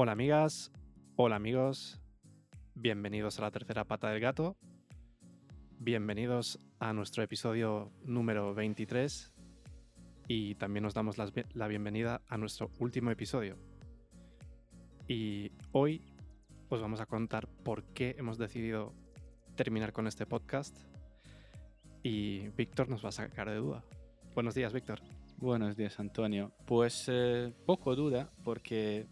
Hola amigas, hola amigos, bienvenidos a la tercera pata del gato, bienvenidos a nuestro episodio número 23 y también nos damos la bienvenida a nuestro último episodio. Y hoy os vamos a contar por qué hemos decidido terminar con este podcast y Víctor nos va a sacar de duda. Buenos días, Víctor. Buenos días, Antonio. Pues eh, poco duda, porque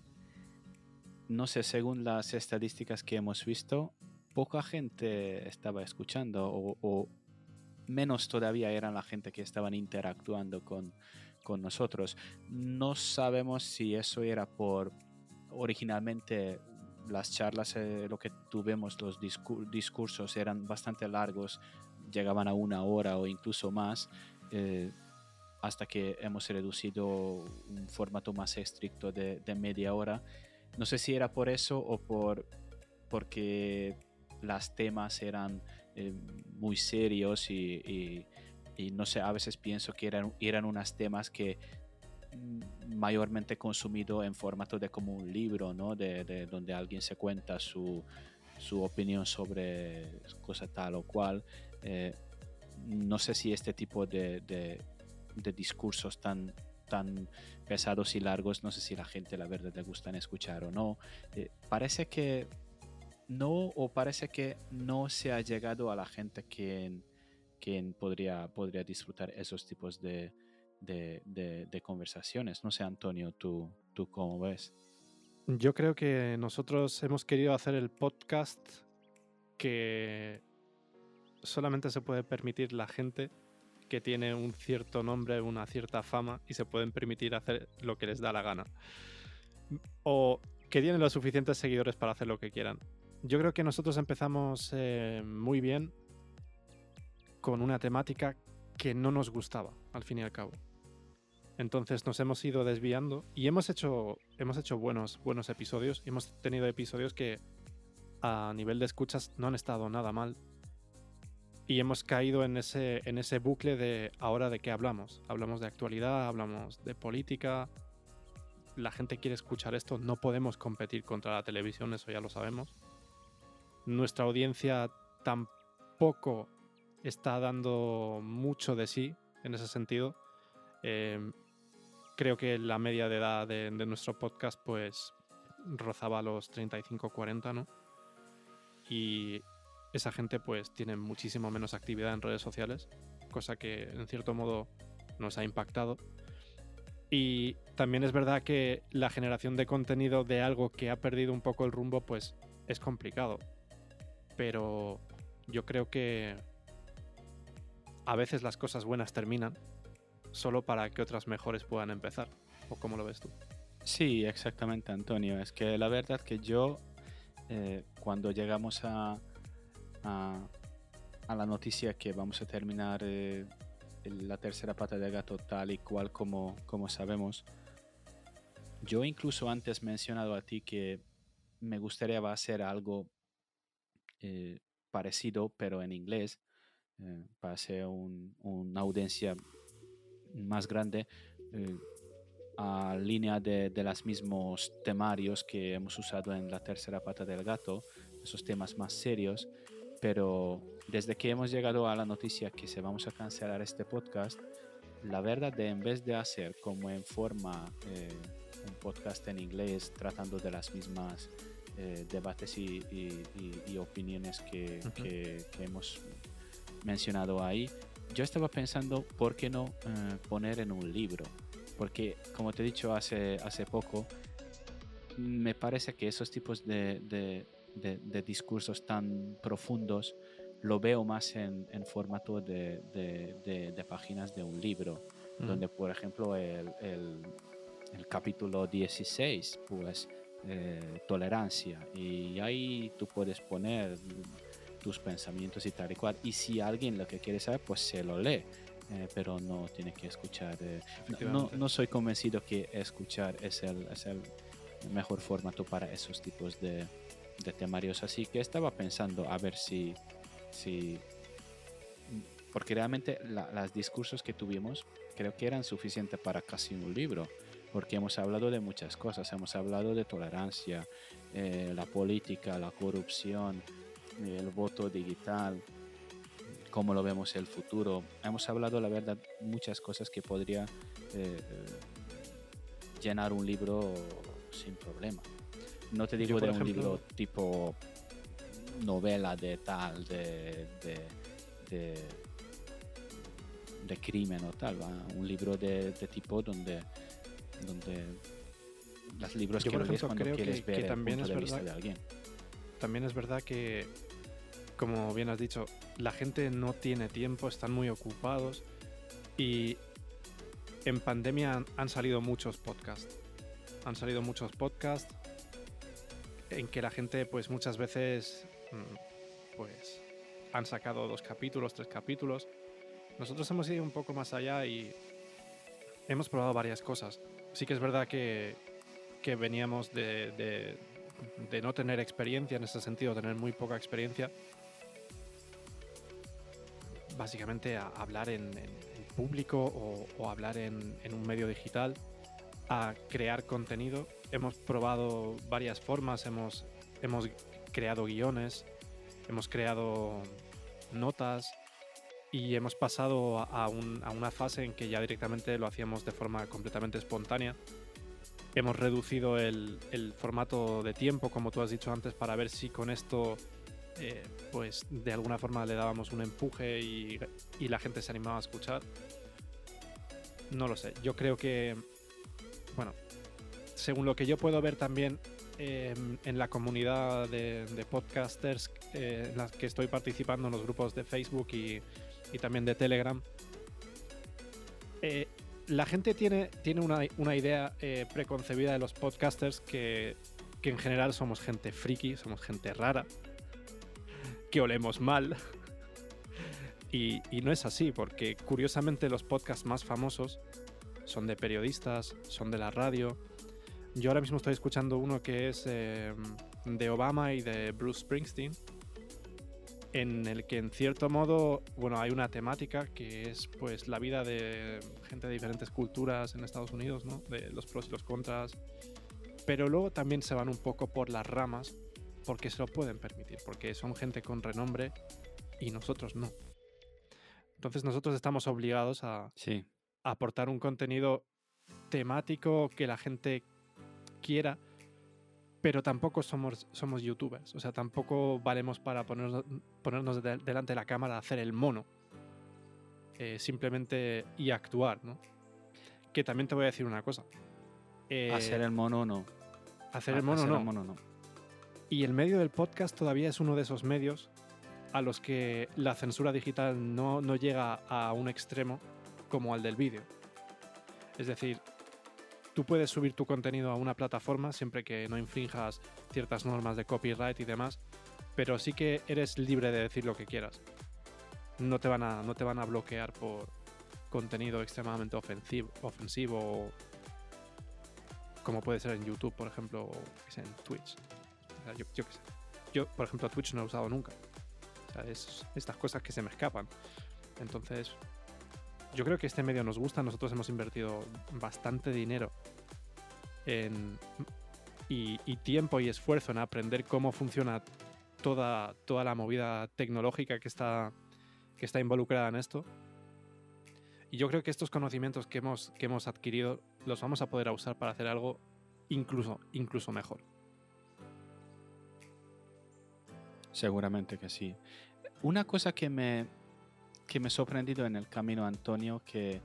no sé, según las estadísticas que hemos visto, poca gente estaba escuchando o, menos todavía eran la gente que estaban interactuando con, con nosotros. No sabemos si eso era por originalmente las charlas, eh, lo que tuvimos, los discur- discursos eran bastante largos, llegaban a una hora o incluso más. eh, hasta que hemos reducido un formato más estricto de media hora. No sé si era por eso o por porque las temas eran eh, muy serios y, no sé, a veces pienso que eran, eran unos temas que mm, mayormente consumido en formato de como un libro, ¿no? De, de donde alguien se cuenta su, su opinión sobre cosa tal o cual. Eh, no sé si este tipo de, de- de discursos tan, tan pesados y largos, no sé si la gente la verdad le gustan escuchar o no. Eh, parece que no o parece que no se ha llegado a la gente quien, quien podría, podría disfrutar esos tipos de, de, de- conversaciones. No sé, Antonio, ¿tú, tú cómo ves? Yo creo que nosotros hemos querido hacer el podcast que solamente se puede permitir la gente que tiene un cierto nombre, una cierta fama y se pueden permitir hacer lo que les da la gana. O que tienen los suficientes seguidores para hacer lo que quieran. Yo creo que nosotros empezamos eh, muy bien con una temática que no nos gustaba, al fin y al cabo. Entonces nos hemos ido desviando y hemos hecho, hemos hecho buenos, buenos episodios. Hemos tenido episodios que a nivel de escuchas no han estado nada mal. Y hemos caído en ese, en ese bucle de ahora de qué hablamos. Hablamos de actualidad, hablamos de política. La gente quiere escuchar esto. No podemos competir contra la televisión, eso ya lo sabemos. Nuestra audiencia tampoco está dando mucho de sí en ese sentido. Eh, creo que la media de edad de, de nuestro podcast pues rozaba los 35-40, ¿no? Y esa gente pues tiene muchísimo menos actividad en redes sociales, cosa que en cierto modo nos ha impactado. Y también es verdad que la generación de contenido de algo que ha perdido un poco el rumbo pues es complicado. Pero yo creo que a veces las cosas buenas terminan solo para que otras mejores puedan empezar. ¿O cómo lo ves tú? Sí, exactamente, Antonio. Es que la verdad que yo, eh, cuando llegamos a, a, a la noticia que vamos a terminar eh, la tercera pata del gato tal y cual como, como sabemos, yo incluso antes mencionado a ti que me gustaría hacer algo eh, parecido, pero en inglés, eh, para hacer un- una audiencia más grande. eh, a línea de, de los mismos temarios que hemos usado en la tercera pata del gato, esos temas más serios, pero desde que hemos llegado a la noticia que se vamos a cancelar este podcast, la verdad de en vez de hacer como en forma eh, un podcast en inglés tratando de las mismas eh, debates y, y- y- y opiniones que, Ujú. que- que hemos mencionado ahí, yo estaba pensando por qué no eh, poner en un libro porque como te he dicho hace, hace poco, me parece que esos tipos de, de- de- de discursos tan profundos lo veo más en, en formato de, de- de- de páginas de un libro, donde por ejemplo el, el- el capítulo 16, pues eh, tolerancia, y ahí tú puedes poner tus pensamientos y tal y cual, y si alguien lo que quiere saber, pues se lo lee. eh, pero no tiene que escuchar. eh, no- no soy convencido que escuchar es el, es el mejor formato para esos tipos de, de temarios. Así que estaba pensando a ver si, si porque realmente la- los discursos que tuvimos creo que eran suficientes para casi un libro. porque hemos hablado de muchas cosas, hemos hablado de tolerancia, eh, la política, la corrupción, el voto digital, cómo lo vemos el futuro. Hemos hablado, la verdad, muchas cosas que podría eh, llenar un libro sin problema. No te digo de un libro tipo novela de tal, de, de, de, crimen o tal, un libro de, tipo donde, donde los libros que lees cuando quieres ver el también punto de vista de alguien. También es verdad que, como bien has dicho, la gente no tiene tiempo, están muy ocupados y en pandemia han salido muchos podcasts. Han salido muchos podcasts en que la gente pues muchas veces mm, pues han sacado dos capítulos, tres capítulos. Nosotros hemos ido un poco más allá y hemos probado varias cosas. Sí que es verdad que, veníamos de, no tener experiencia en ese sentido, tener muy poca experiencia. Básicamente a hablar en, público o, hablar en un medio digital, a crear contenido hemos probado varias formas, hemos, hemos creado guiones, hemos creado notas y hemos pasado a, una fase en que ya directamente lo hacíamos de forma completamente espontánea. Hemos reducido el, formato de tiempo, como tú has dicho antes, para ver si con esto, eh, pues de alguna forma le dábamos un empuje y, y la gente se animaba a escuchar. No lo sé, yo creo que, bueno, según lo que yo puedo ver también em, en la comunidad de, podcasters eh, en las que estoy participando en los grupos de Facebook y, también de Telegram, eh, la gente tiene, tiene una, idea eh, preconcebida de los podcasters que, que en general somos gente friki, somos gente rara, que olemos mal. Y, y, no es así, porque curiosamente los podcasts más famosos son de periodistas, son de la radio, yo ahora mismo estoy escuchando uno que es em, de Obama y de Bruce Springsteen, en el que en cierto modo, bueno, hay una temática que es pues la vida de gente de diferentes culturas en Estados Unidos, ¿no? De los pros y los contras. Pero luego también se van un poco por las ramas porque se lo pueden permitir, porque son gente con renombre y nosotros no. Entonces nosotros estamos obligados a, sí. aportar un contenido temático que la gente quiera, pero tampoco somos, somos youtubers. O sea, tampoco valemos para ponernos, ponernos delante de la cámara hacer el mono. Eh, simplemente y actuar, ¿no? Que también te voy a decir una cosa. Eh, hacer el mono no. Hacer el mono, no. el mono no. Y el medio del podcast todavía es uno de esos medios a los que la censura digital no, no llega a un extremo como al del vídeo. Es decir, Tú puedes subir tu contenido a una plataforma siempre que no infrinjas ciertas normas de copyright y demás, pero sí que eres libre de decir lo que quieras. No te van a, no te van a bloquear por contenido extremadamente ofensivo, ofensivo como puede ser en YouTube, por ejemplo, o en Twitch. yo, yo, por ejemplo, Twitch no he usado nunca. O sea, es estas cosas que se me escapan. Entonces, yo creo que este medio nos gusta. Nosotros hemos invertido bastante dinero y, tiempo y esfuerzo en aprender cómo funciona toda, toda la movida tecnológica que está, que está involucrada en esto. Y yo creo que estos conocimientos que hemos, que hemos adquirido los vamos a poder usar para hacer algo incluso, incluso mejor. Seguramente que sí. Una cosa que me, que me ha sorprendido en el camino, Antonio, que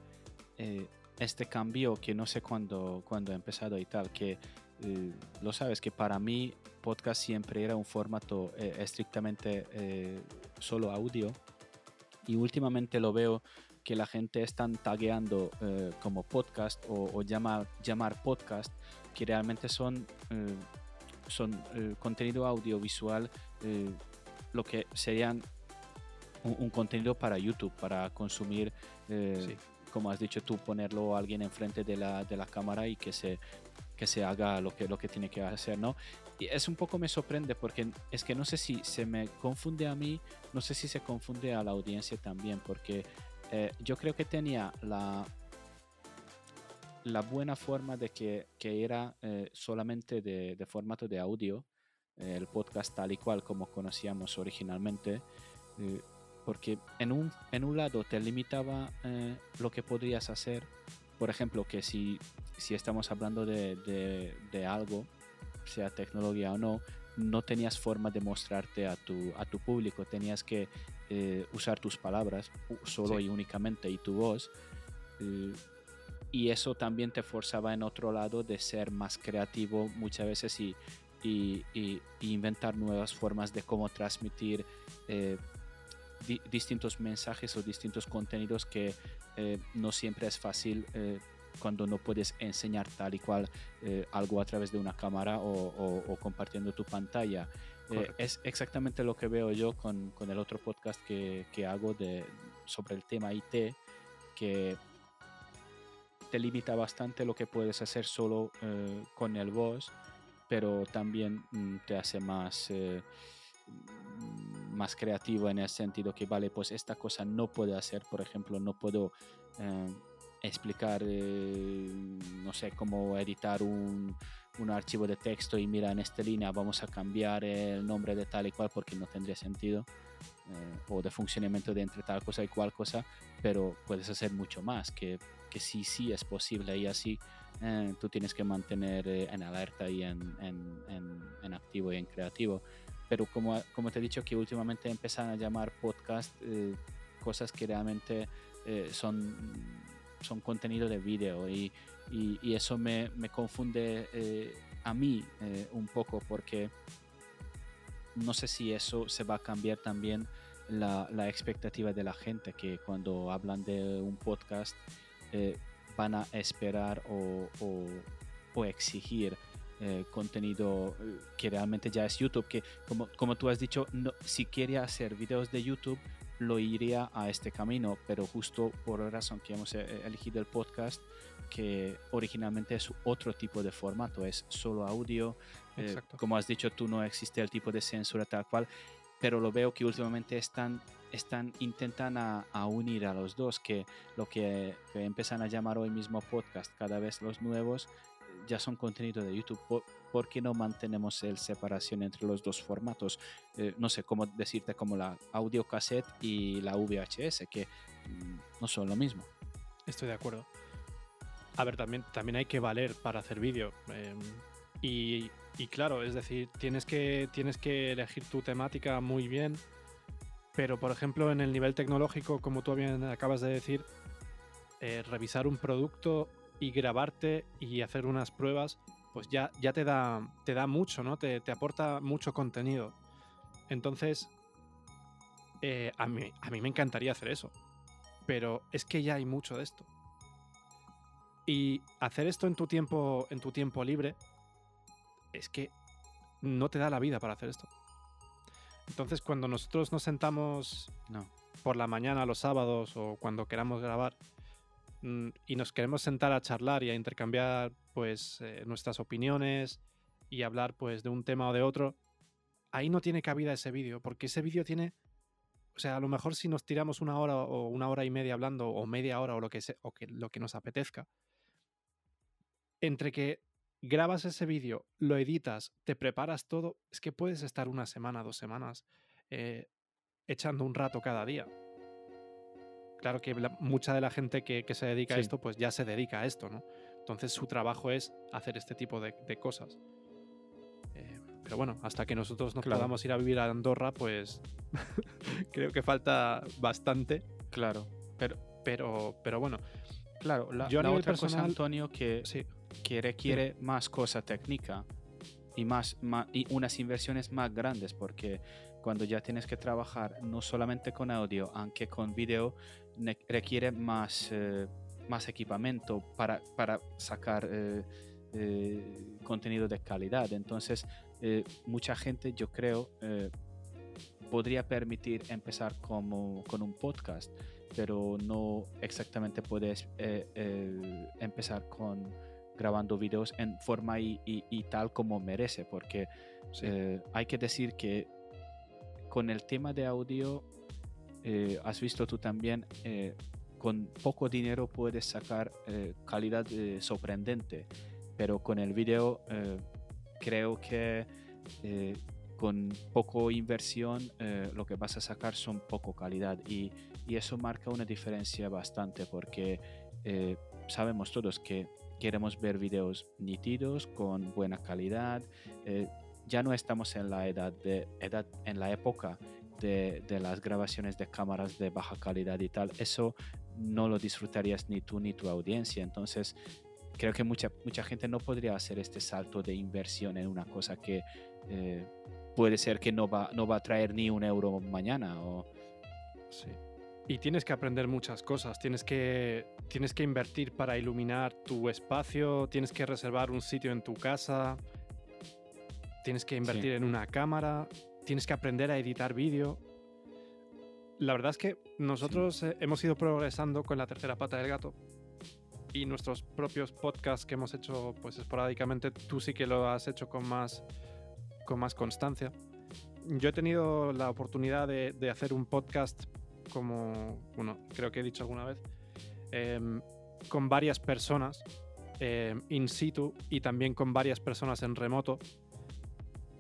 eh, este cambio, que no sé cuándo, cuándo ha empezado y tal, que eh, lo sabes, que para mí podcast siempre era un formato eh, estrictamente solo audio. Y últimamente lo veo que la gente están tagueando como podcast o, llamar, llamar podcast que realmente son, son contenido audiovisual lo que serían un, contenido para YouTube, para consumir, eh, como has dicho tú, ponerlo a alguien enfrente de la, de la cámara y que se, que se haga lo que, lo que tiene que hacer, ¿no? Y es un poco me sorprende porque es que no sé si se me confunde a mí, no sé si se confunde a la audiencia también, porque eh, yo creo que tenía la, la buena forma de que, que era eh, solamente de, de, formato de audio, eh, el podcast tal y cual como conocíamos originalmente, eh, porque en un, en un lado te limitaba lo que podrías hacer, por ejemplo, que si, si estamos hablando de, de, de algo, sea tecnología o no, no tenías forma de mostrarte a tu, a tu público, tenías que eh, usar tus palabras solo Sí. y únicamente y tu voz. eh, y eso también te forzaba en otro lado de ser más creativo muchas veces y, y- y- y inventar nuevas formas de cómo transmitir eh, di- distintos mensajes o distintos contenidos que eh, no siempre es fácil eh, cuando no puedes enseñar tal y cual eh, algo a través de una cámara o, o- o compartiendo tu pantalla. Eh, es exactamente lo que veo yo con, con el otro podcast que, que hago de, sobre el tema IT, que te limita bastante lo que puedes hacer solo eh, con el voz, pero también mm, te hace más, eh, mm, más creativo en el sentido que, vale, pues esta cosa no puedo hacer, por ejemplo, no puedo eh, explicar, eh, no sé, cómo editar un, un archivo de texto y mira en esta línea vamos a cambiar el nombre de tal y cual porque no tendría sentido. eh, o de funcionamiento de entre tal cosa y cual cosa, pero puedes hacer mucho más, que, que sí, sí es posible y así eh, tú tienes que mantener eh, en alerta y en, en- en- en activo y en creativo. Pero como, como te he dicho que últimamente empiezan a llamar podcast eh, cosas que realmente eh, son, son contenido de vídeo y, y- eso me, me confunde eh, a mí eh, un poco porque no sé si eso se va a cambiar también la, la expectativa de la gente, que cuando hablan de un podcast eh, van a esperar o- o exigir eh, contenido eh, que realmente ya es YouTube, que como, como tú has dicho, no, si quería hacer videos de YouTube, lo iría a este camino, pero justo por la razón que hemos eh, elegido el podcast, que originalmente es otro tipo de formato, es solo audio, eh, como has dicho tú, no existe el tipo de censura tal cual, pero lo veo que últimamente están, están intentan a, a unir a los dos, que lo que, que empiezan a llamar hoy mismo podcast, cada vez los nuevos ya son contenido de YouTube. ¿Por, qué no mantenemos el separación entre los dos formatos? Eh, no sé cómo decirte como la audio cassette y la VHS, que mm, no son lo mismo. Estoy de acuerdo. A ver, también, también hay que valer para hacer vídeo. y, y claro, es decir, tienes que, tienes que elegir tu temática muy bien. Pero, por ejemplo, en el nivel tecnológico, como tú bien acabas de decir, eh, revisar un producto y grabarte y hacer unas pruebas, pues ya, ya te, da, te da mucho, ¿no? Te, te aporta mucho contenido. Entonces, eh, a, mí, a mí me encantaría hacer eso. Pero es que ya hay mucho de esto. Y hacer esto en tu tiempo, en tu tiempo libre, es que no te da la vida para hacer esto. Entonces, cuando nosotros nos sentamos No. por la mañana, los sábados o cuando queramos grabar y nos queremos sentar a charlar y a intercambiar pues eh, nuestras opiniones y hablar pues de un tema o de otro, ahí no tiene cabida ese vídeo, porque ese vídeo tiene, o sea, a lo mejor si nos tiramos una hora o una hora y media hablando o media hora o lo que, se, o que, lo que nos apetezca, entre que grabas ese vídeo, lo editas, te preparas todo, es que puedes estar una semana, dos semanas eh, echando un rato cada día. Claro que la- mucha de la gente que, que se dedica a esto, pues ya se dedica a esto, ¿no? Entonces su trabajo es hacer este tipo de, de cosas. Eh, pero bueno, hasta que nosotros nos Claro. podamos ir a vivir a Andorra, pues creo que falta bastante, Claro, pero pero, pero bueno, claro, la, Yo la otra cosa, personal- Antonio, que, sí, que requiere más cosa técnica y, más, y unas inversiones más grandes porque cuando ya tienes que trabajar no solamente con audio, aunque con video, requiere más, eh, más equipamiento para, para sacar eh, eh, contenido de calidad. Entonces, mucha gente, yo creo, podría permitir empezar como, con un podcast, pero no exactamente puedes empezar con grabando videos en forma y, y- y tal como merece, porque sí. hay que decir que con el tema de audio, eh, has visto tú también, eh, con poco dinero puedes sacar eh, calidad sorprendente, pero con el video creo que con poco inversión lo que vas a sacar son poco calidad y, y eso marca una diferencia bastante porque sabemos todos que queremos ver videos nítidos con buena calidad ya no estamos en la edad de edad en la época de, de, las grabaciones de cámaras de baja calidad y tal eso no lo disfrutarías ni tú ni tu audiencia. Entonces creo que mucha mucha gente no podría hacer este salto de inversión en una cosa que eh, puede ser que no va no va a traer ni un euro mañana o sí. Y tienes que aprender muchas cosas, tienes que, tienes que invertir para iluminar tu espacio, tienes que reservar un sitio en tu casa, tienes que invertir en una cámara, tienes que aprender a editar vídeo. La verdad es que nosotros eh, hemos ido progresando con la tercera pata del gato y nuestros propios podcasts que hemos hecho pues esporádicamente, tú sí que lo has hecho con más, con más constancia. Yo he tenido la oportunidad de, hacer un podcast como, bueno, creo que he dicho alguna vez, em, con varias personas em, in situ y también con varias personas en remoto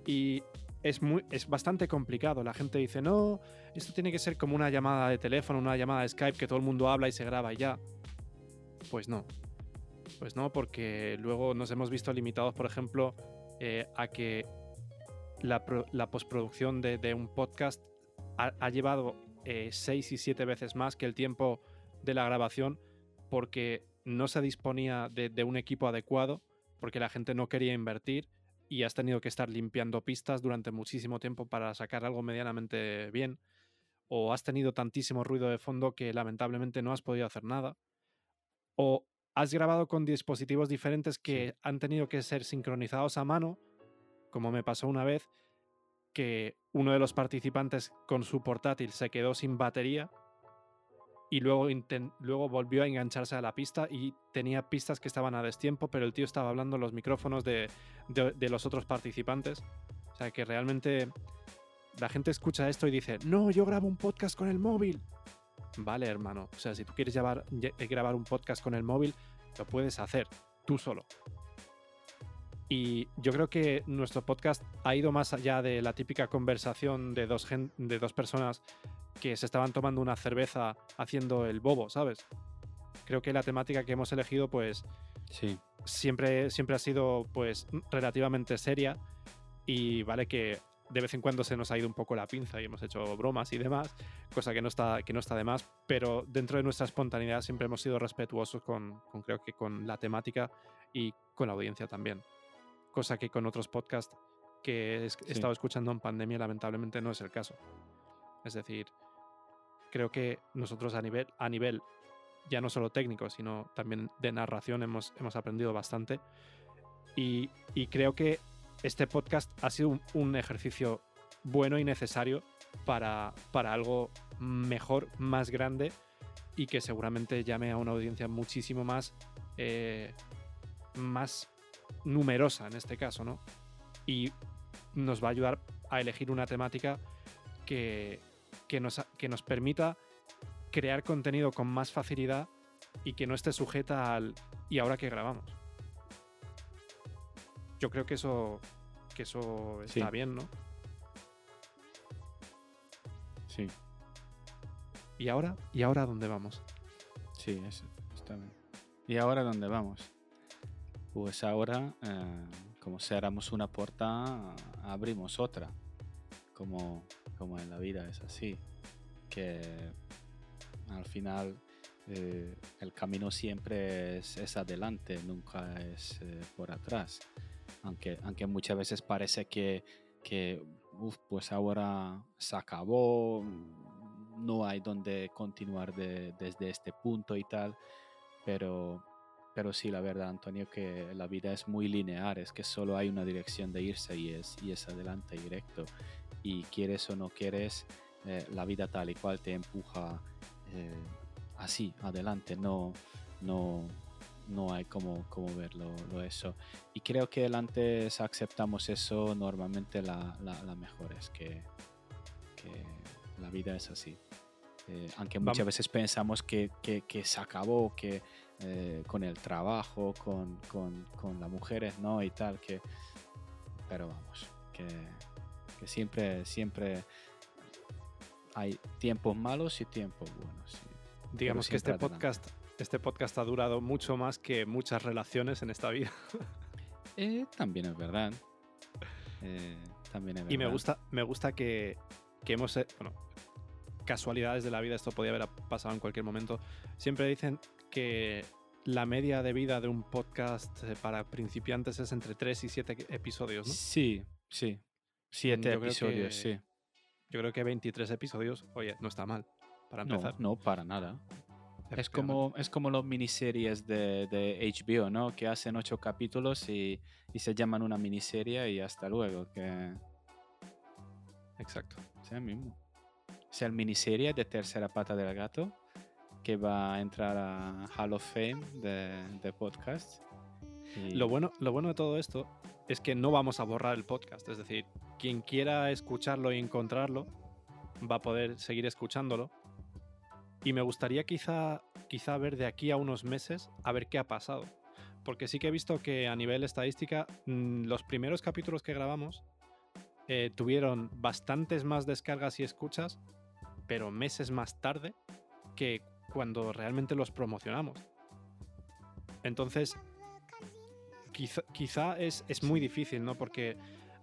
y es, muy, es bastante complicado. La gente dice, no, esto tiene que ser como una llamada de teléfono, una llamada de Skype que todo el mundo habla y se graba y ya. Pues no. Pues no, porque luego nos hemos visto limitados, por ejemplo, eh, a que la, postproducción de, un podcast ha, llevado eh, seis y siete veces más que el tiempo de la grabación porque no se disponía de un equipo adecuado, porque la gente no quería invertir y has tenido que estar limpiando pistas durante muchísimo tiempo para sacar algo medianamente bien, o has tenido tantísimo ruido de fondo que lamentablemente no has podido hacer nada, o has grabado con dispositivos diferentes que han tenido que ser sincronizados a mano, como me pasó una vez, que uno de los participantes con su portátil se quedó sin batería y luego, luego volvió a engancharse a la pista y tenía pistas que estaban a destiempo, pero el tío estaba hablando en los micrófonos de, de, los otros participantes. O sea que realmente la gente escucha esto y dice, no, yo grabo un podcast con el móvil. Vale, hermano. O sea, si tú quieres llevar, eh, grabar un podcast con el móvil, lo puedes hacer tú solo. Y yo creo que nuestro podcast ha ido más allá de la típica conversación de dos, de dos personas que se estaban tomando una cerveza haciendo el bobo, ¿sabes? Creo que la temática que hemos elegido, pues, sí. siempre, siempre ha sido, pues, relativamente seria y vale que de vez en cuando se nos ha ido un poco la pinza y hemos hecho bromas y demás, cosa que no está, que no está de más, pero dentro de nuestra espontaneidad siempre hemos sido respetuosos con, creo que con la temática y con la audiencia también, cosa que con otros podcasts que he estado escuchando en pandemia lamentablemente no es el caso. Es decir, creo que nosotros a nivel, a nivel ya no solo técnico, sino también de narración hemos, hemos aprendido bastante. Y, creo que este podcast ha sido un, ejercicio bueno y necesario para, para, algo mejor, más grande y que seguramente llame a una audiencia muchísimo más, eh, más numerosa en este caso, ¿no? Y nos va a ayudar a elegir una temática que, que nos, que nos permita crear contenido con más facilidad y que no esté sujeta al y ahora que grabamos. Yo creo que eso, que eso está bien, ¿no? Sí. ¿Y ahora? ¿Y ahora dónde vamos? Sí, eso está bien. ¿Y ahora dónde vamos? Pues ahora, eh, como cerramos una puerta, abrimos otra. Como como en la vida es así, que al final eh, el camino siempre es, adelante, nunca es eh, por atrás. Aunque, aunque muchas veces parece que, que pues ahora se acabó, no hay donde continuar desde este punto y tal, pero, pero sí, la verdad, Antonio, que la vida es muy lineal, es que solo hay una dirección de irse y es, y es adelante directo y quieres o no quieres, eh, la vida tal y cual te empuja eh, así, adelante, no, no, no hay como, como verlo eso. Y creo que antes aceptamos eso, normalmente la, la, mejor es que, que, la vida es así. Eh, aunque muchas veces pensamos que, que, que, se acabó, que eh, con el trabajo, con, con, con, las mujeres, ¿no? Y tal, que... Pero vamos, que, que siempre, siempre hay tiempos malos y tiempos buenos. Digamos que este podcast, este podcast ha durado mucho más que muchas relaciones en esta vida. Eh, también es verdad. Eh, también es verdad. Y me gusta, me gusta que, que hemos. eh, Bueno, casualidades de la vida, esto podía haber pasado en cualquier momento. Siempre dicen que la media de vida de un podcast eh, para principiantes es entre 3 y 7 episodios, ¿no? Sí, sí. Siete Yo creo episodios, que- sí. Yo creo que 23 episodios, oye, no está mal para No, empezar. no, para nada. Es como, es como las miniseries de, de HBO, ¿no? Que hacen ocho capítulos y, y se llaman una miniserie y hasta luego. Que Exacto. sea el mismo. Es el miniserie de Tercera Pata del Gato que va a entrar a Hall of Fame de, podcast. Lo bueno, lo bueno de todo esto es que no vamos a borrar el podcast. Es decir, quien quiera escucharlo y encontrarlo va a poder seguir escuchándolo. Y me gustaría quizá, quizá ver de aquí a unos meses a ver qué ha pasado. Porque sí que he visto que a nivel estadística, mm, los primeros capítulos que grabamos eh, tuvieron bastantes más descargas y escuchas, pero meses más tarde que cuando realmente los promocionamos. Entonces, quizá, quizá es, es muy difícil, ¿no? Porque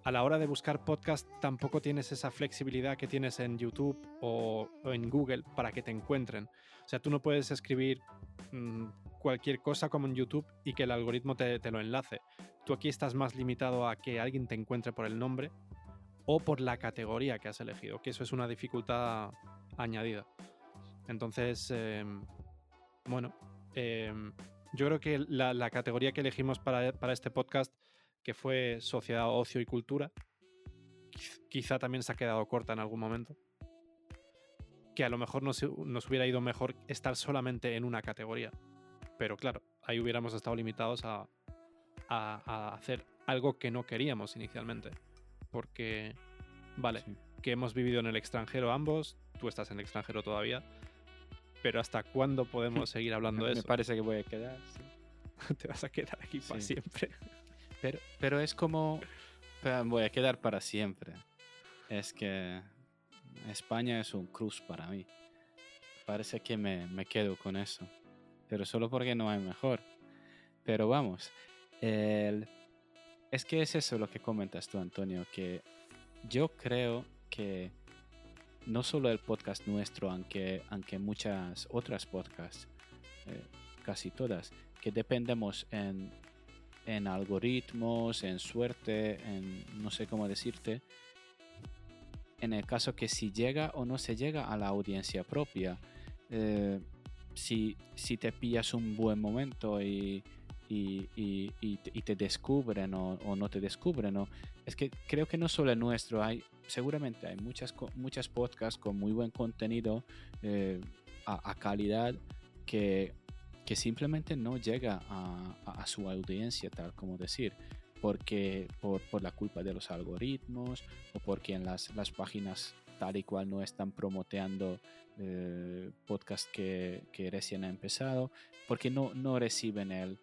a la hora de buscar podcast tampoco tienes esa flexibilidad que tienes en YouTube o, o en Google para que te encuentren. O sea, tú no puedes escribir mm, cualquier cosa como en YouTube y que el algoritmo te, te lo enlace. Tú aquí estás más limitado a que alguien te encuentre por el nombre o por la categoría que has elegido, que eso es una dificultad añadida. Entonces, em, bueno, em, yo creo que la, la categoría que elegimos para, para este podcast, que fue Sociedad, Ocio y Cultura, quiz- quizá también se ha quedado corta en algún momento. Que a lo mejor nos, nos hubiera ido mejor estar solamente en una categoría. Pero claro, ahí hubiéramos estado limitados a, a- a hacer algo que no queríamos inicialmente. Porque, vale, Sí. que hemos vivido en el extranjero ambos, tú estás en el extranjero todavía, pero ¿hasta cuándo podemos seguir hablando de me eso? parece que voy a quedar. sí. Te vas a quedar aquí para siempre. Pero, pero es como. Voy a quedar para siempre. Es que España es un cruz para mí. Parece que me, me quedo con eso. Pero solo porque no hay mejor. Pero vamos. el- es que es eso lo que comentas tú, Antonio. Que yo creo que no solo el podcast nuestro, aunque, aunque muchas otras podcasts, eh, casi todas, que dependemos en, en algoritmos, en suerte, en no sé cómo decirte, en el caso que si llega o no se llega a la audiencia propia, eh, si, si te pillas un buen momento y, y, te descubren o, o no te descubren, o- es que creo que no solo el nuestro, hay seguramente hay muchas, muchas podcasts con muy buen contenido eh, a, a calidad que, que simplemente no llega a, a- su audiencia, tal como decir, porque por, por la culpa de los algoritmos o porque en las, las páginas tal y cual no están promoteando eh, podcasts que, que recién han empezado, porque no, no reciben el,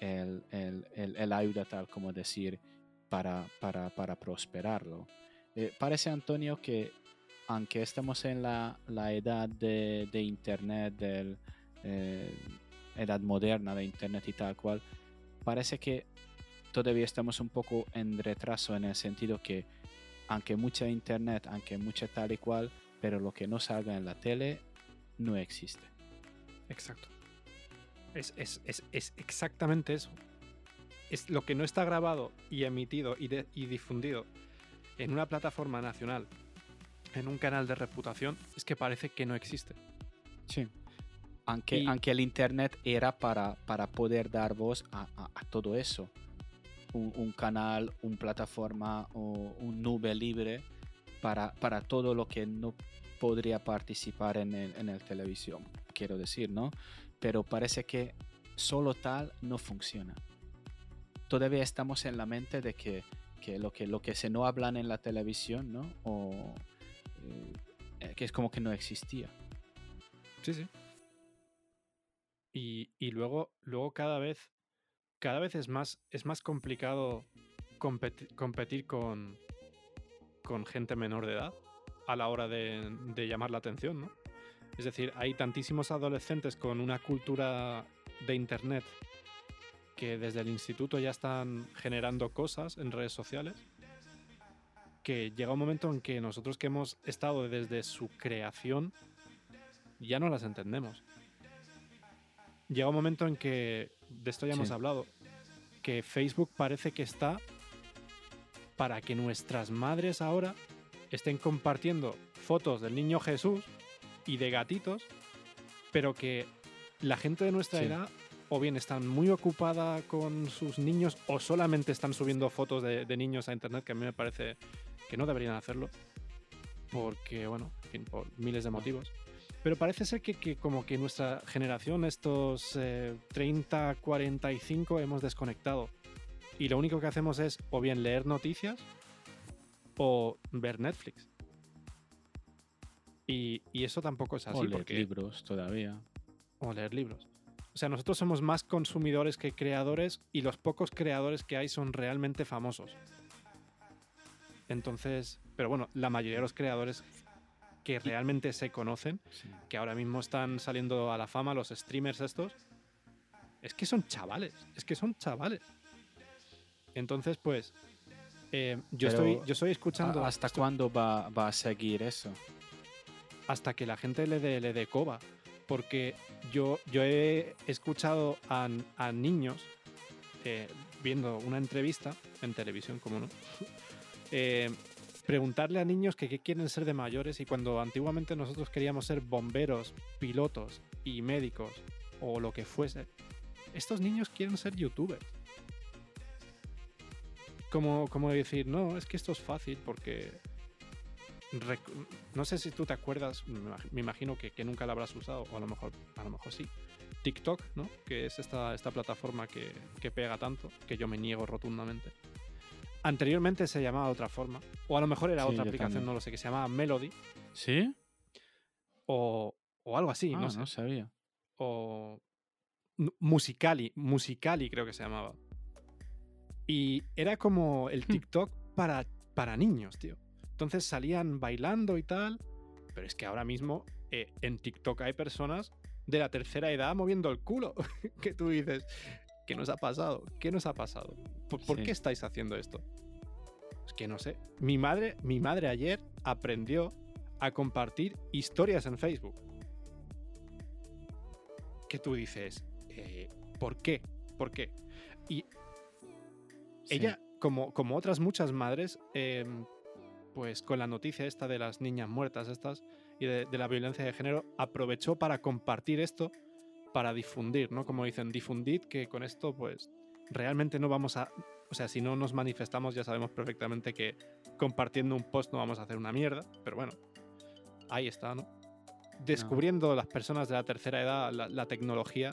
el, el, el- el ayuda tal como decir para, para, para prosperarlo. Eh, parece, Antonio, que aunque estamos en la, la edad de, de Internet, eh, edad moderna de Internet y tal cual, parece que todavía estamos un poco en retraso en el sentido que aunque mucha Internet, aunque mucha tal y cual, pero lo que no salga en la tele no existe. Exacto. Es, es- es- es exactamente eso. Es lo que no está grabado y emitido y difundido en una plataforma nacional, en un canal de reputación, es que parece que no existe. Sí. Aunque, Y- aunque el Internet era para, para poder dar voz a, a- a todo eso. Un, un canal, una plataforma o un nube libre para, para todo lo que no podría participar en el, en el televisión, quiero decir, ¿no? Pero parece que solo tal no funciona. Todavía estamos en la mente de que, que lo que lo que se no hablan en la televisión, ¿no? O eh, que es como que no existía. Sí, sí. Y, y luego, luego cada vez, cada vez es más, es más complicado competi- competir con, con gente menor de edad a la hora de, de llamar la atención, ¿no? Es decir, hay tantísimos adolescentes con una cultura de internet que desde el instituto ya están generando cosas en redes sociales que llega un momento en que nosotros que hemos estado desde su creación ya no las entendemos. Llega un momento en que, de esto ya hemos hablado, que Facebook parece que está para que nuestras madres ahora estén compartiendo fotos del niño Jesús y de gatitos, pero que la gente de nuestra Sí. edad o bien están muy ocupada con sus niños o solamente están subiendo fotos de, de niños a internet, que a mí me parece que no deberían hacerlo, porque, bueno, en fin, por miles de motivos. Pero parece ser que, que como que nuestra generación, estos eh, 30, 45, hemos desconectado. Y lo único que hacemos es o bien leer noticias o ver Netflix. Y, y eso tampoco es así. o leer porque, libros todavía. o leer libros. O sea, nosotros somos más consumidores que creadores y los pocos creadores que hay son realmente famosos. Entonces, pero bueno, la mayoría de los creadores que realmente se conocen, Sí. que ahora mismo están saliendo a la fama, los streamers estos, es que son chavales, es que son chavales. Entonces, pues, eh, yo, Pero, estoy, yo estoy escuchando ¿A- ¿Hasta cuándo va, va a seguir eso? hasta que la gente le dé le dé coba. Porque yo, yo he escuchado a, a niños eh, viendo una entrevista en televisión, como no, eh, preguntarle a niños que qué quieren ser de mayores y cuando antiguamente nosotros queríamos ser bomberos, pilotos y médicos o lo que fuese, estos niños quieren ser youtubers. Como, como decir, no, es que esto es fácil porque no sé si tú te acuerdas, me imag- me imagino que, que nunca la habrás usado, o a lo mejor, a lo mejor sí. TikTok, ¿no? Que es esta, esta plataforma que, que pega tanto, que yo me niego rotundamente. Anteriormente se llamaba de otra forma, o a lo mejor era Sí, otra aplicación, también. no lo sé, que se llamaba Melody, ¿Sí? o, o algo así, Ah, no sé. no sabía. o Musicali, Musicali creo que se llamaba. Y era como el Hmm. TikTok para, para niños, tío. Entonces salían bailando y tal, pero es que ahora mismo eh, en TikTok hay personas de la tercera edad moviendo el culo, que tú dices, ¿qué nos ha pasado? ¿Qué nos ha pasado? ¿Por, qué estáis haciendo esto? Es que no sé. Mi madre, mi madre ayer aprendió a compartir historias en Facebook que tú dices, eh, ¿por qué? ¿Por qué? Y Sí. ella, como, como otras muchas madres, em, pues con la noticia esta de las niñas muertas estas y de, de la violencia de género, aprovechó para compartir esto, para difundir, ¿no? Como dicen, difundid que con esto, pues, realmente no vamos a... O sea, si no nos manifestamos ya sabemos perfectamente que compartiendo un post no vamos a hacer una mierda, pero bueno, ahí está, ¿no? Descubriendo las personas de la tercera edad la, la tecnología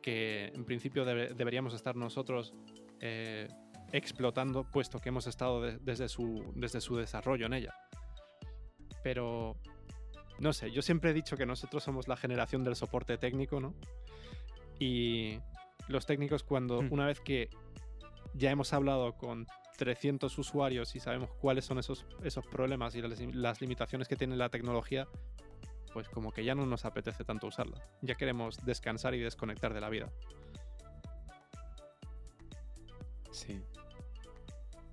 que en principio debe- deberíamos estar nosotros eh, explotando, puesto que hemos estado de- desde, su, desde su desarrollo en ella. Pero, no sé, yo siempre he dicho que nosotros somos la generación del soporte técnico, ¿no? Y los técnicos cuando Hmm. una vez que ya hemos hablado con 300 usuarios y sabemos cuáles son esos, esos problemas y las, las limitaciones que tiene la tecnología, pues como que ya no nos apetece tanto usarla. Ya queremos descansar y desconectar de la vida. Sí.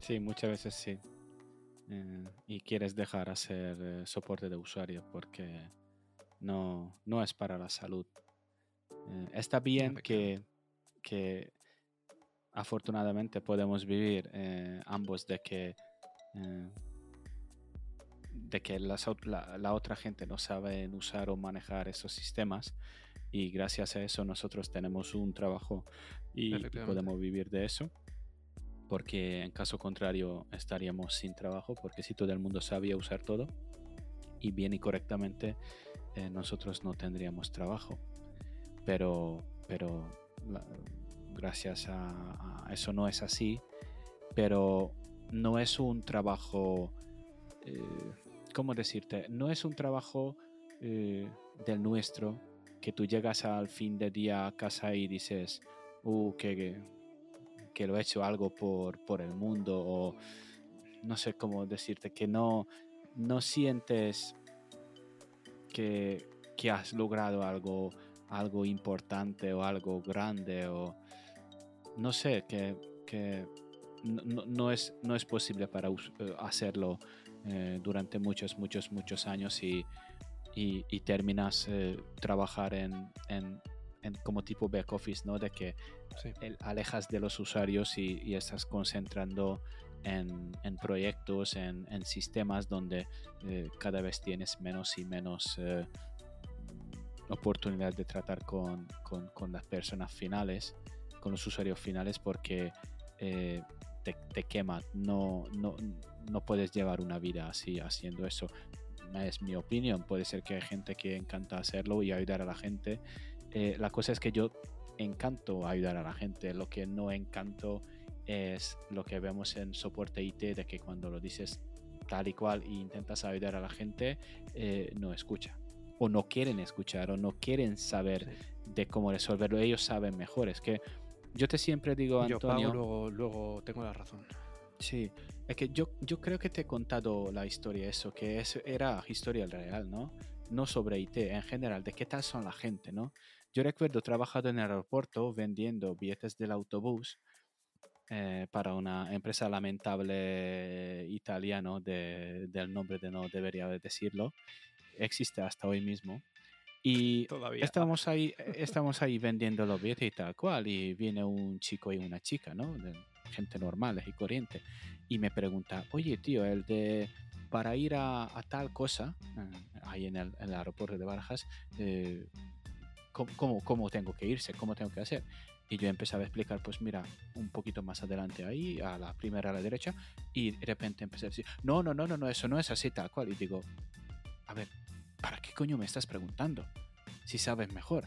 Sí, muchas veces sí. Eh, y quieres dejar hacer eh, soporte de usuario porque no, no es para la salud. Eh, está bien que, que afortunadamente podemos vivir eh, ambos de que de que las la, la otra gente no sabe usar o manejar esos sistemas y gracias a eso nosotros tenemos un trabajo y- podemos vivir de eso porque en caso contrario estaríamos sin trabajo porque si todo el mundo sabía usar todo y bien y correctamente eh, nosotros no tendríamos trabajo. Pero pero la- gracias a, a eso no es así pero no es un trabajo eh, cómo decirte no es un trabajo eh, del nuestro, que tú llegas al fin de día a casa y dices, uh, que, que lo he hecho algo por, por el mundo o no sé cómo decirte, que no, no sientes que, que has logrado algo, algo importante o algo grande o no sé, que, que no, es, no es posible para eh, hacerlo eh, durante muchos, muchos, muchos años y, y, terminas eh, trabajar en, como tipo back office, ¿no? De que Sí. el- alejas de los usuarios y, y estás concentrando en, en proyectos, en, en sistemas donde eh, cada vez tienes menos y menos eh, oportunidad de tratar con, con- con las personas finales, con los usuarios finales, porque eh, te, te quema. No, no, no puedes llevar una vida así haciendo eso. Es mi opinión. Puede ser que hay gente que encanta hacerlo y ayudar a la gente. Eh, la cosa es que yo encanto ayudar a la gente. Lo que no encanto es lo que vemos en soporte IT, de que cuando lo dices tal y cual e intentas ayudar a la gente, eh, no escucha. O no quieren escuchar, o no quieren saber Sí. de cómo resolverlo. Ellos saben mejor. Es que yo te siempre digo, Yo Antonio. pago, luego, luego tengo la razón. Sí, es que yo, yo creo que te he contado la historia, eso, que es, era historia real, ¿no? No sobre IT, en general, de qué tal son la gente, ¿no? Yo recuerdo trabajado en el aeropuerto vendiendo billetes del autobús eh, para una empresa lamentable italiano de, del nombre de no debería de decirlo. Existe hasta hoy mismo. Y Todavía. Estamos ahí, estamos ahí vendiendo los billetes y tal cual, y viene un chico y una chica, ¿no? De gente normal y corriente, y me pregunta, oye, tío, el de para ir a, a tal cosa, eh, ahí en el, en el aeropuerto de Barajas, eh, ¿cómo, cómo, cómo tengo que irse? ¿Cómo tengo que hacer? Y yo empezaba a explicar, pues mira, un poquito más adelante ahí, a la primera a la derecha, y de repente empecé a decir, no, no, no, no, no, eso no es así tal cual. Y digo, a ver, ¿para qué coño me estás preguntando? Si sabes mejor.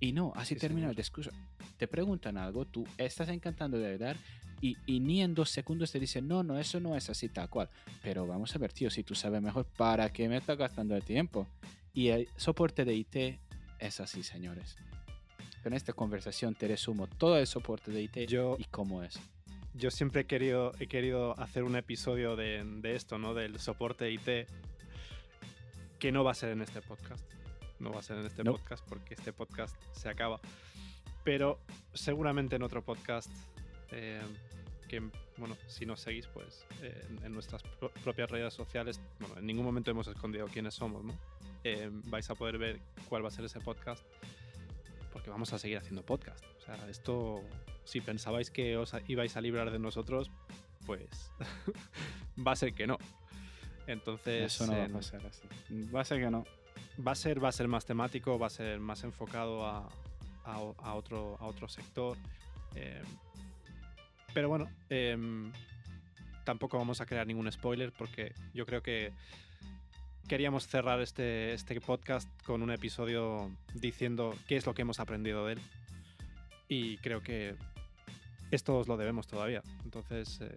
Y no, así Sí, termina señor. el discurso. Te preguntan algo, tú estás encantando de ayudar y, y ni en dos segundos te dicen, no, no, eso no es así tal cual. Pero vamos a ver, tío, si tú sabes mejor, ¿para qué me estás gastando el tiempo? Y el soporte de IT es así, señores. En esta conversación te resumo todo el soporte de IT Yo, y cómo es. yo siempre he querido, he querido hacer un episodio de, de esto, ¿no? Del soporte IT, que no va a ser en este podcast. No va a ser en este No. podcast porque este podcast se acaba. Pero seguramente en otro podcast, eh, que, bueno, si nos seguís, pues eh, en, en nuestras pro- propias redes sociales, bueno, en ningún momento hemos escondido quiénes somos, ¿no? Eh, vais a poder ver cuál va a ser ese podcast, porque vamos a seguir haciendo podcast. O sea, esto, si pensabais que os ibais a librar de nosotros, pues va a ser que no. Entonces, Eso no va a en- pasar así. Va a ser que no. va a ser va a ser más temático va a ser más enfocado a, a o- a otro a otro sector eh, pero bueno em, tampoco vamos a crear ningún spoiler porque yo creo que queríamos cerrar este este podcast con un episodio diciendo qué es lo que hemos aprendido de él y creo que esto os lo debemos todavía entonces eh,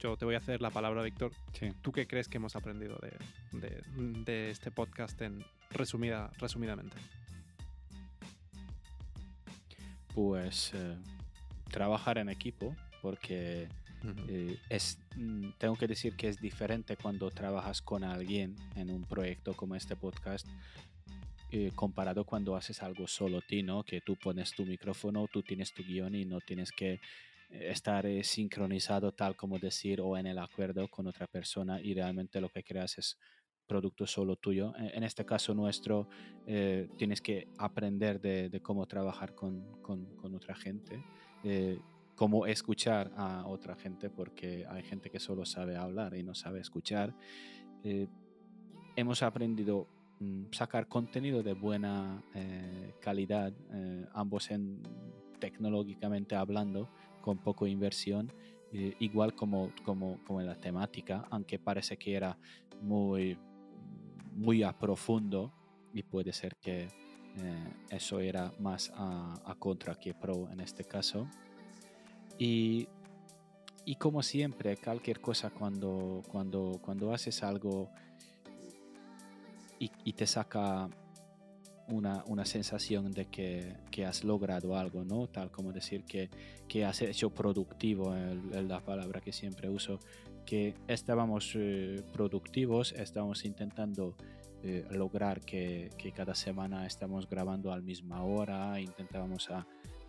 yo te voy a hacer la palabra Víctor Sí. ¿Tú qué crees que hemos aprendido de, de- de este podcast en resumida, resumidamente? Pues eh, trabajar en equipo, porque Eh, es, mm, tengo que decir que es diferente cuando trabajas con alguien en un proyecto como este podcast eh, comparado cuando haces algo solo ti. Que tú pones tu micrófono, tú tienes tu guion y no tienes que eh, estar eh, sincronizado tal como decir o en el acuerdo con otra persona y realmente lo que creas es producto solo tuyo. En, en este caso nuestro, tienes que aprender de, cómo trabajar con, con- otra gente. Cómo escuchar a otra gente, porque hay gente que solo sabe hablar y no sabe escuchar. Eh, hemos aprendido mm, sacar contenido de buena eh, calidad, eh, ambos en, tecnológicamente hablando, con poco inversión, eh, igual como, como, como en la temática, aunque parece que era muy, muy a profundo y puede ser que eh, eso era más a, a contra que pro en este caso. Y, y como siempre, cualquier cosa cuando, cuando, cuando haces algo y, te saca una, una sensación de que, que, has logrado algo, ¿no? Tal como decir que, que has hecho productivo, es la palabra que siempre uso, que estábamos eh, productivos, estábamos intentando eh, lograr que, que, cada semana estamos grabando a la misma hora, intentábamos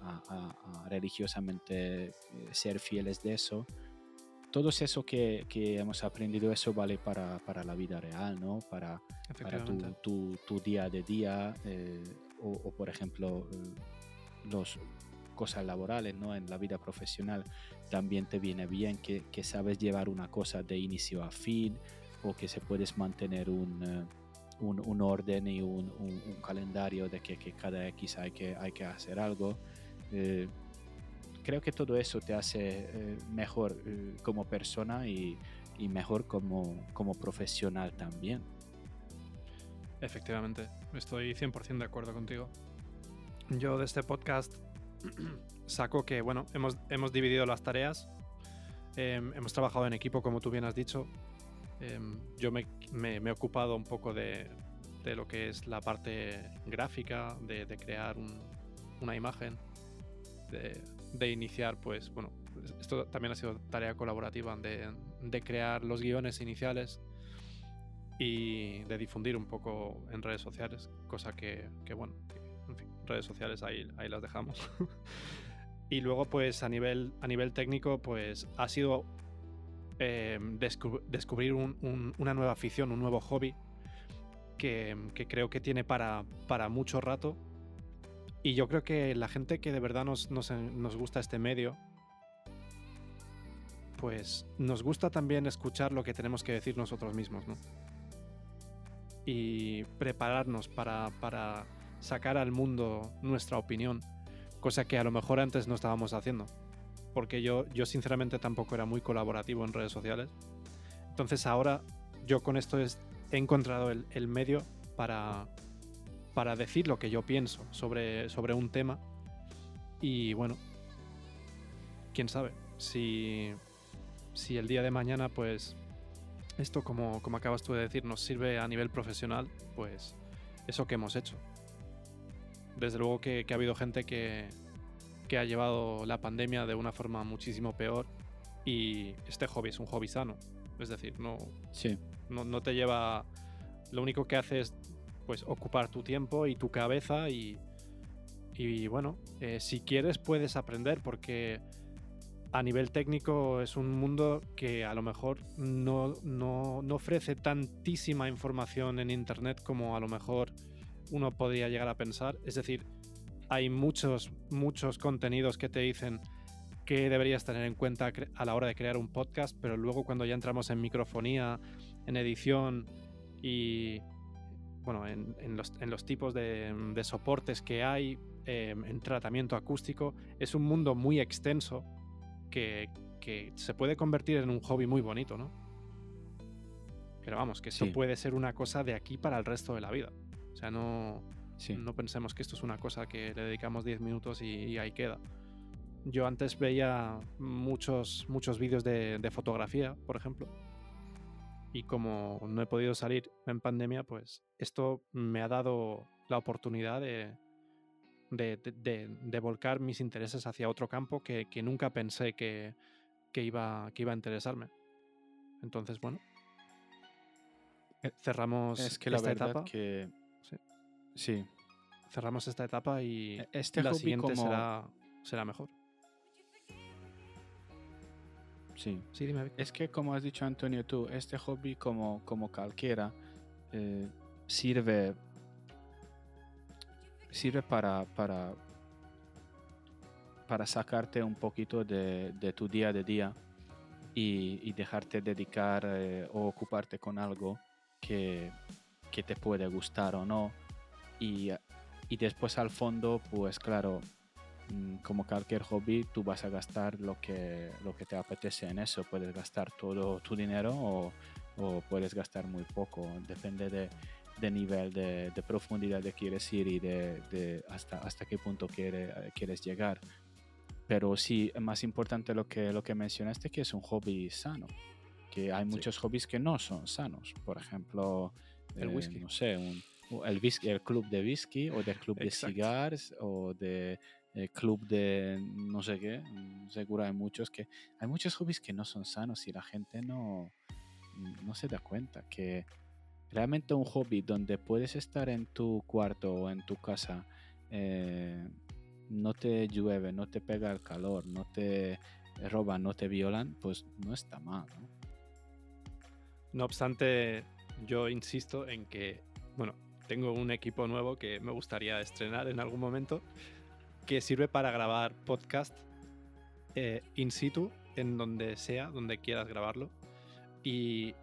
a, a religiosamente eh, ser fieles de eso todo eso que, que, hemos aprendido, eso vale para, para la vida real, ¿no? Para, para tu, tu, tu, día de día eh, o, o, por ejemplo, eh, los cosas laborales, ¿no? En la vida profesional también te viene bien que, que sabes llevar una cosa de inicio a fin o que se puedes mantener un, uh, un, un, orden y un, un, un calendario de que, que, cada X hay que, hay que hacer algo. Eh, creo que todo eso te hace eh, mejor eh, como persona y, mejor como, como profesional también. Efectivamente, estoy 100% de acuerdo contigo. Yo de este podcast saco que, bueno, hemos, hemos dividido las tareas, eh, hemos trabajado en equipo, como tú bien has dicho. Eh, yo me, me, he ocupado un poco de, de, lo que es la parte gráfica, de, crear un, una imagen, de, de iniciar, pues bueno, esto también ha sido tarea colaborativa de, de, crear los guiones iniciales y de difundir un poco en redes sociales, cosa que, que bueno, en redes sociales ahí, ahí las dejamos. y luego pues a nivel, a nivel técnico pues ha sido descu descubrir un, un, una nueva afición, un nuevo hobby que, que creo que tiene para, para mucho rato y yo creo que la gente que de verdad nos, nos, nos, gusta este medio, pues nos gusta también escuchar lo que tenemos que decir nosotros mismos, ¿no? Y prepararnos para, para sacar al mundo nuestra opinión, cosa que a lo mejor antes no estábamos haciendo. Porque yo, yo sinceramente tampoco era muy colaborativo en redes sociales. Entonces ahora yo con esto es, he encontrado el, el medio para, para decir lo que yo pienso sobre, sobre un tema. Y bueno, quién sabe, si, si el día de mañana, pues esto, como, como acabas tú de decir, nos sirve a nivel profesional, pues eso que hemos hecho. Desde luego que, que ha habido gente que, que ha llevado la pandemia de una forma muchísimo peor y este hobby es un hobby sano. Es decir, no, sí. no, no te lleva... Lo único que hace es pues ocupar tu tiempo y tu cabeza y, y bueno, eh, si quieres puedes aprender porque a nivel técnico es un mundo que a lo mejor no, no, no, ofrece tantísima información en Internet como a lo mejor uno podría llegar a pensar. Es decir, hay muchos, muchos contenidos que te dicen que deberías tener en cuenta a la hora de crear un podcast, pero luego cuando ya entramos en microfonía, en edición y bueno, en, en, los, en los, tipos de, de, soportes que hay, eh, en tratamiento acústico, es un mundo muy extenso que, que, se puede convertir en un hobby muy bonito, ¿no? Pero vamos, que eso sí. puede ser una cosa de aquí para el resto de la vida. O sea, no, sí. no pensemos que esto es una cosa que le dedicamos 10 minutos y, y, ahí queda. Yo antes veía muchos, muchos vídeos de, de fotografía, por ejemplo, y como no he podido salir en pandemia, pues esto me ha dado la oportunidad de, de, de, de volcar mis intereses hacia otro campo que, que nunca pensé que, que, iba, que iba a interesarme. Entonces, bueno, eh, cerramos es que la esta verdad etapa. Que... Sí. sí. Cerramos esta etapa y este la siguiente como... será, será mejor. Sí. sí dime. Es que como has dicho Antonio tú, este hobby como, como cualquiera eh, sirve sirve para, para, para sacarte un poquito de, de tu día de día y, y dejarte dedicar eh, o ocuparte con algo que, que, te puede gustar o no. Y, y después al fondo, pues claro, como cualquier hobby, tú vas a gastar lo que, lo que te apetece en eso. Puedes gastar todo tu dinero o, o puedes gastar muy poco. Depende de, de nivel de, de, profundidad que quieres ir y de, de hasta, hasta qué punto quiere, quieres llegar. Pero sí, más importante lo que, lo que mencionaste, que es un hobby sano. Que hay muchos sí. hobbies que no son sanos. Por ejemplo, el eh, whisky. No sé, un, el, whisky, el club de whisky o del club de cigars o de eh, club de no sé qué. Mm, seguro hay muchos que hay muchos hobbies que no son sanos y la gente no, no se da cuenta que realmente un hobby donde puedes estar en tu cuarto o en tu casa, eh, no te llueve, no te pega el calor, no te roban, no te violan, pues no está mal. ¿no? no obstante, yo insisto en que, bueno, tengo un equipo nuevo que me gustaría estrenar en algún momento que sirve para grabar podcast eh, in situ, en donde sea, donde quieras grabarlo. Y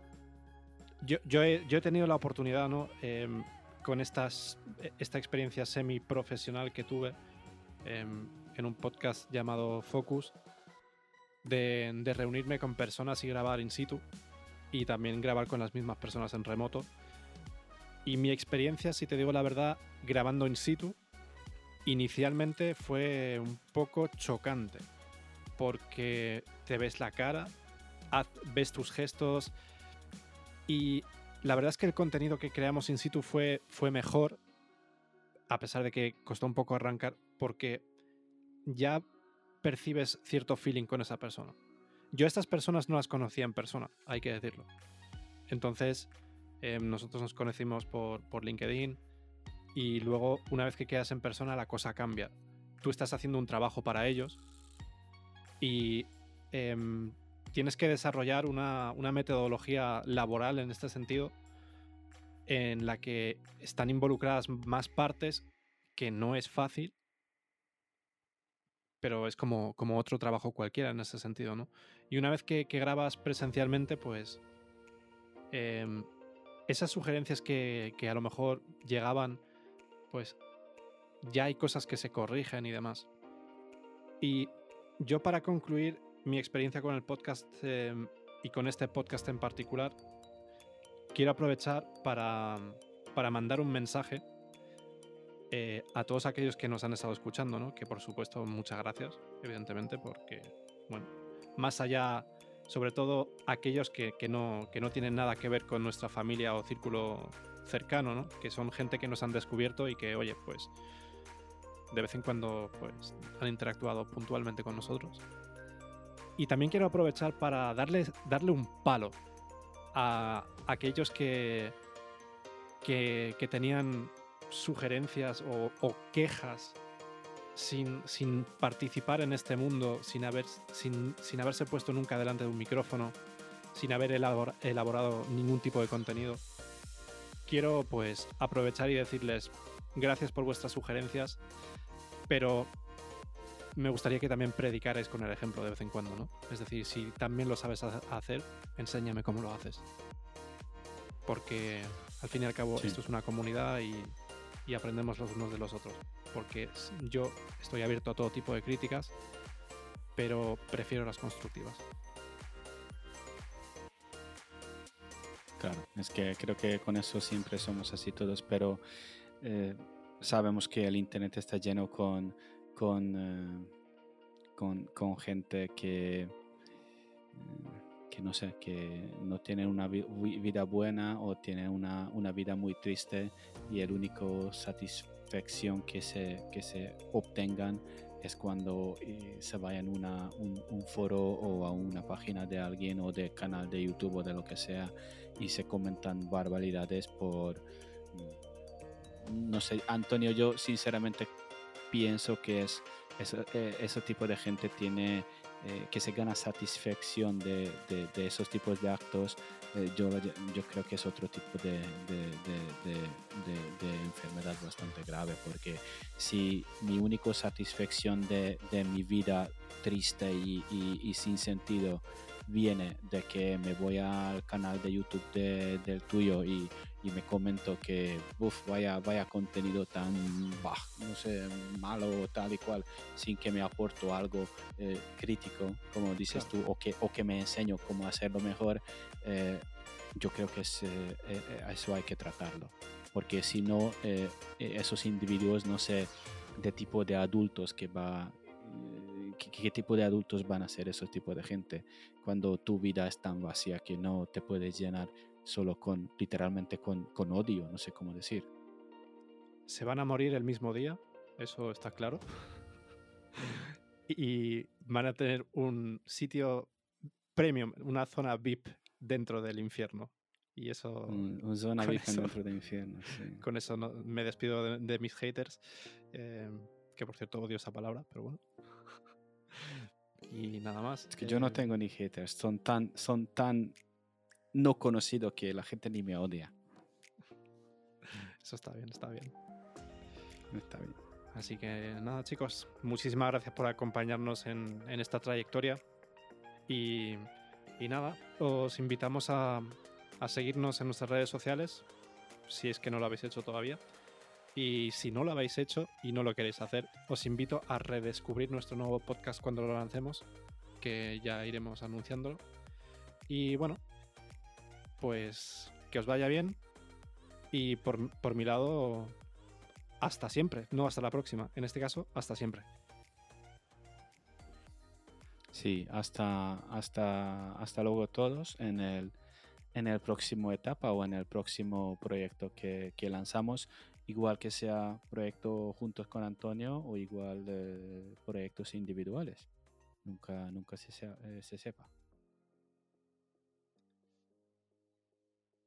yo, he, tenido la oportunidad, ¿no? Em, con estas, esta experiencia semi-profesional que tuve em, en un podcast llamado Focus, de, reunirme con personas y grabar in situ, y también grabar con las mismas personas en remoto. Y mi experiencia, si te digo la verdad, grabando in situ, inicialmente fue un poco chocante, porque te ves la cara, ves tus gestos, y la verdad es que el contenido que creamos in situ fue, fue mejor, a pesar de que costó un poco arrancar, porque ya percibes cierto feeling con esa persona. Yo estas personas no las conocía en persona, hay que decirlo. Entonces, em, nosotros nos conocimos por, por LinkedIn y luego, una vez que quedas en persona, la cosa cambia. Tú estás haciendo un trabajo para ellos y em, tienes que desarrollar una, metodología laboral en este sentido en la que están involucradas más partes que no es fácil, pero es como, como otro trabajo cualquiera en ese sentido, ¿no? Y una vez que, grabas presencialmente, pues em, esas sugerencias que, que, a lo mejor llegaban, pues ya hay cosas que se corrigen y demás. Y yo para concluir mi experiencia con el podcast em, y con este podcast en particular, quiero aprovechar para, para mandar un mensaje eh, a todos aquellos que nos han estado escuchando, ¿no? que por supuesto muchas gracias, evidentemente, porque, bueno, más allá, sobre todo aquellos que, que, no, que no tienen nada que ver con nuestra familia o círculo cercano, ¿no? que son gente que nos han descubierto y que, oye, pues de vez en cuando pues, han interactuado puntualmente con nosotros. Y también quiero aprovechar para darle, darle un palo a aquellos que, que, tenían sugerencias o, quejas sin, sin, participar en este mundo, sin, haber, sin, sin, haberse puesto nunca delante de un micrófono, sin haber elaborado ningún tipo de contenido. Quiero pues aprovechar y decirles gracias por vuestras sugerencias, pero me gustaría que también predicarais con el ejemplo de vez en cuando, ¿no? Es decir, si también lo sabes hacer, enséñame cómo lo haces. Porque al fin y al cabo esto es una comunidad y, y, aprendemos los unos de los otros. Porque yo estoy abierto a todo tipo de críticas, pero prefiero las constructivas. Claro, es que creo que con eso siempre somos así todos, pero eh, sabemos que el Internet está lleno con con, eh, con, gente que, eh, que no sé, que no tiene una vida buena o tiene una, una vida muy triste y el único satisfacción que se, que se obtengan es cuando eh, se vayan a una, un, un, foro o a una página de alguien o de canal de YouTube o de lo que sea y se comentan barbaridades por mm, no sé Antonio yo sinceramente pienso que es, eh, ese tipo de gente tiene eh, que se gana satisfacción de, esos tipos de actos, eh, yo, yo creo que es otro tipo de, de, enfermedad bastante grave, porque si mi única satisfacción de, mi vida triste y, y sin sentido viene de que me voy al canal de YouTube del tuyo y, y, me comento que, uff, vaya, vaya contenido tan, bajo, no sé, malo tal y cual, sin que me aporto algo eh, crítico, como dices tú, o que, o que me enseño cómo hacerlo mejor, eh, yo creo que es, eh, eso hay que tratarlo. Porque si no, esos individuos, no sé, de tipo de adultos que va ¿qué, tipo de adultos van a ser esos tipos de gente cuando tu vida es tan vacía que no te puedes llenar solo con, literalmente con, con odio, no sé cómo decir. se van a morir el mismo día, eso está claro. y van a tener un sitio premium, una zona VIP dentro del infierno. Y eso. Un, zona VIP dentro del infierno. Con eso me despido de, mis haters. Eh, que por cierto odio esa palabra, pero bueno. y nada más. Es que yo no eh, tengo ni haters. Son tan, son tan no conocidos que la gente ni me odia. Eso está bien, está bien. Está bien. Así que nada, chicos, muchísimas gracias por acompañarnos en, en esta trayectoria. Y, y, nada, os invitamos a, a seguirnos en nuestras redes sociales, si es que no lo habéis hecho todavía. Y si no lo habéis hecho y no lo queréis hacer, os invito a redescubrir nuestro nuevo podcast cuando lo lancemos, que ya iremos anunciándolo. Y bueno, pues que os vaya bien. Y por, por mi lado, hasta siempre, no hasta la próxima. En este caso, hasta siempre. Sí, hasta, hasta, hasta luego todos en el, en el próximo etapa o en el próximo proyecto que, que lanzamos, igual que sea proyecto juntos con Antonio o igual proyectos individuales. Nunca, nunca se, eh, se sepa.